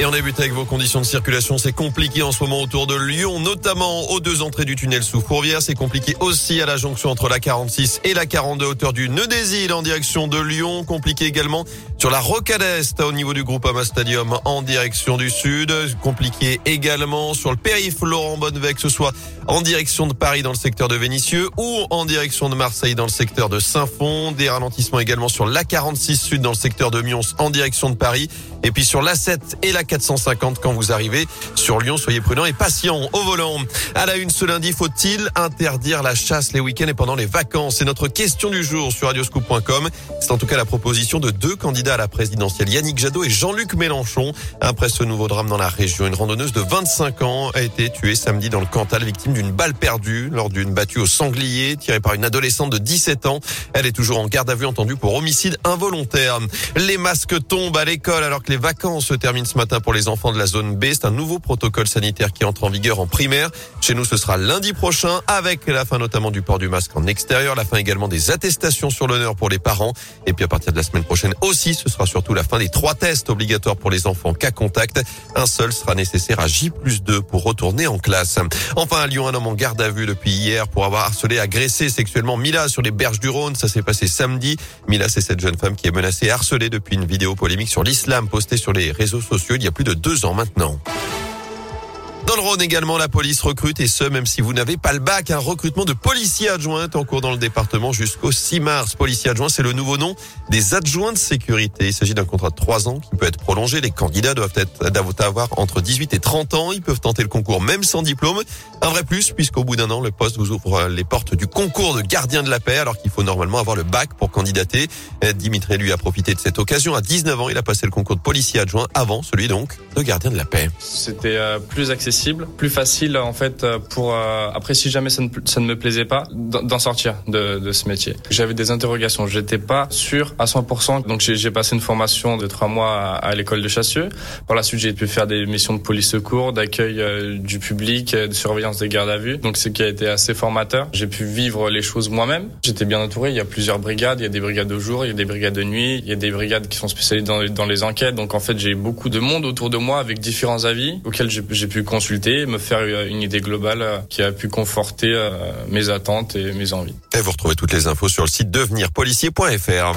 Et on débute avec vos conditions de circulation. C'est compliqué en ce moment autour de Lyon, notamment aux deux entrées du tunnel sous Fourvière. C'est compliqué aussi à la jonction entre la 46 et la 42 hauteur du Nœud des Îles en direction de Lyon. Compliqué également sur la Rocade Est au niveau du groupe Ama Stadium en direction du sud. Compliqué également sur le périph' Laurent Bonnevec, que ce soit en direction de Paris dans le secteur de Vénissieux ou en direction de Marseille dans le secteur de Saint-Fond. Des ralentissements également sur la 46 sud dans le secteur de Mions en direction de Paris. Et puis sur l'A7 et la 450 quand vous arrivez sur Lyon. Soyez prudents et patients au volant. À la une ce lundi, faut-il interdire la chasse les week-ends et pendant les vacances? C'est notre question du jour sur radioscoop.com. C'est en tout cas la proposition de deux candidats à la présidentielle, Yannick Jadot et Jean-Luc Mélenchon. Après ce nouveau drame dans la région, une randonneuse de 25 ans a été tuée samedi dans le Cantal, victime d'une balle perdue lors d'une battue au sanglier tirée par une adolescente de 17 ans. Elle est toujours en garde à vue entendue pour homicide involontaire. Les masques tombent à l'école alors que les vacances se terminent ce matin pour les enfants de la zone B. C'est un nouveau protocole sanitaire qui entre en vigueur en primaire. Chez nous, ce sera lundi prochain avec la fin notamment du port du masque en extérieur, la fin également des attestations sur l'honneur pour les parents. Et puis à partir de la semaine prochaine aussi, ce sera surtout la fin des trois tests obligatoires pour les enfants cas contact. Un seul sera nécessaire à J plus 2 pour retourner en classe. Enfin, à Lyon, un homme en garde à vue depuis hier pour avoir harcelé, agressé sexuellement Mila sur les berges du Rhône. Ça s'est passé samedi. Mila, c'est cette jeune femme qui est menacée et harcelée depuis une vidéo polémique sur l'islam postée sur les réseaux sociaux il y a plus de deux ans maintenant. Dans le Rhône également, la police recrute et ce, même si vous n'avez pas le bac, un recrutement de policiers adjoints en cours dans le département jusqu'au 6 mars. Policiers adjoints, c'est le nouveau nom des adjoints de sécurité. Il s'agit d'un contrat de 3 ans qui peut être prolongé. Les candidats doivent être, avoir entre 18 et 30 ans. Ils peuvent tenter le concours même sans diplôme. Un vrai plus puisqu'au bout d'un an, le poste vous ouvre les portes du concours de gardien de la paix alors qu'il faut normalement avoir le bac pour candidater. Dimitri lui a profité de cette occasion. À 19 ans, il a passé le concours de policier adjoint avant celui donc de gardien de la paix. C'était euh, plus accessible plus facile en fait pour euh, après si jamais ça ne, ça ne me plaisait pas d'en sortir de, de, ce métier. J'avais des interrogations, j'étais pas sûr à 100%. Donc j'ai passé une formation de trois mois à, à l'école de Chassieux. Par la suite j'ai pu faire des missions de police secours, d'accueil euh, du public, de surveillance des gardes à vue. Donc ce qui a été assez formateur. J'ai pu vivre les choses moi-même. J'étais bien entouré. Il y a plusieurs brigades. Il y a des brigades de jour, il y a des brigades de nuit, il y a des brigades qui sont spécialisées dans, dans les enquêtes. Donc en fait j'ai beaucoup de monde autour de moi avec différents avis auxquels j'ai pu consulter, me faire une idée globale euh, qui a pu conforter euh, mes attentes et mes envies. Et vous retrouvez toutes les infos sur le site devenirpolicier.fr.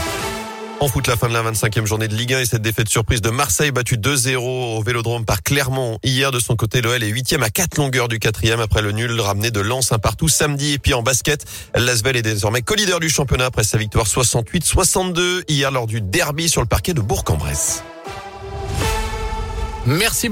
En foot, la fin de la 25e journée de Ligue 1 et cette défaite surprise de Marseille battue 2-0 au Vélodrome par Clermont. Hier, de son côté, l'OL est 8e à 4 longueurs du 4e après le nul ramené de Lens un partout samedi. Et puis en basket, l'Asvel est désormais co-leader du championnat après sa victoire 68-62 hier lors du derby sur le parquet de Bourg-en-Bresse. Merci beaucoup.